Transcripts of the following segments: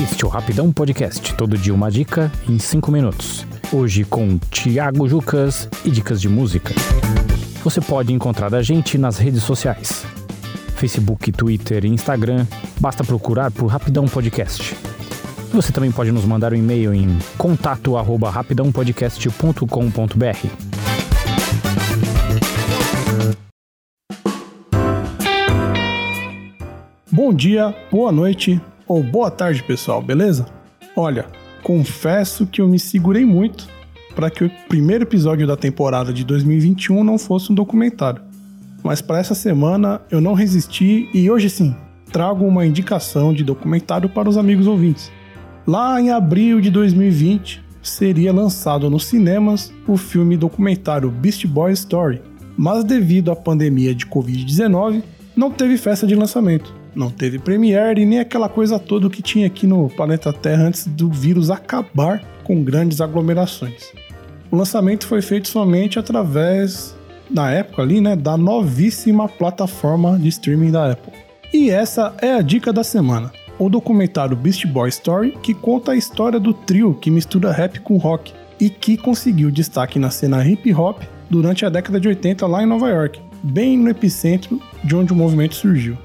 Este é o Rapidão Podcast, todo dia uma dica em 5 minutos. Hoje com Thiago Jucas e dicas de música. Você pode encontrar a gente nas redes sociais. Facebook, Twitter e Instagram, basta procurar por Rapidão Podcast. Você também pode nos mandar um e-mail em contato@rapidãopodcast.com.br. Bom dia, boa noite ou boa tarde, pessoal, beleza? Olha, confesso que eu me segurei muito para que o primeiro episódio da temporada de 2021 não fosse um documentário. Mas para essa semana eu não resisti e hoje sim trago uma indicação de documentário para os amigos ouvintes. Lá em abril de 2020, seria lançado nos cinemas o filme documentário Beast Boy Story, mas devido à pandemia de Covid-19, não teve festa de lançamento, não teve premiere nem aquela coisa toda que tinha aqui no planeta Terra antes do vírus acabar com grandes aglomerações. O lançamento foi feito somente através, na época ali, né, da novíssima plataforma de streaming da Apple. E essa é a dica da semana o documentário Beast Boy Story, que conta a história do trio que mistura rap com rock e que conseguiu destaque na cena hip hop durante a década de 80 lá em Nova York, bem no epicentro de onde o movimento surgiu.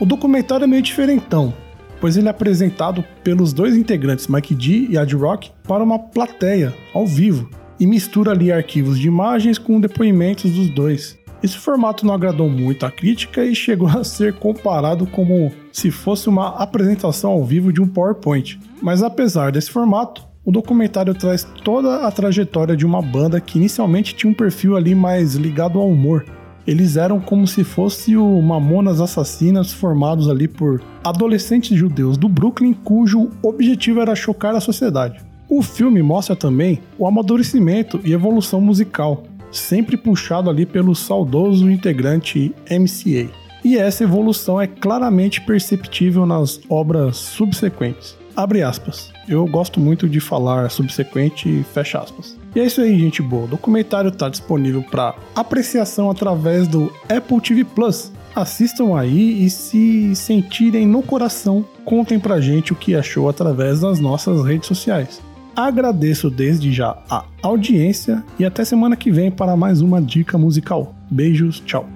O documentário é meio diferentão, pois ele é apresentado pelos dois integrantes Mike D e Ad Rock para uma plateia ao vivo e mistura ali arquivos de imagens com depoimentos dos dois. Esse formato não agradou muito a crítica e chegou a ser comparado como se fosse uma apresentação ao vivo de um PowerPoint. Mas apesar desse formato, o documentário traz toda a trajetória de uma banda que inicialmente tinha um perfil ali mais ligado ao humor. Eles eram como se fosse o Mamonas Assassinas formados ali por adolescentes judeus do Brooklyn cujo objetivo era chocar a sociedade. O filme mostra também o amadurecimento e evolução musical, sempre puxado ali pelo saudoso integrante MCA. E essa evolução é claramente perceptível nas obras subsequentes. Abre aspas. Eu gosto muito de falar subsequente e fecha aspas. E é isso aí, gente boa. O documentário está disponível para apreciação através do Apple TV Plus. Assistam aí e se sentirem no coração, contem pra gente o que achou através das nossas redes sociais. Agradeço desde já a audiência e até semana que vem para mais uma dica musical. Beijos, tchau.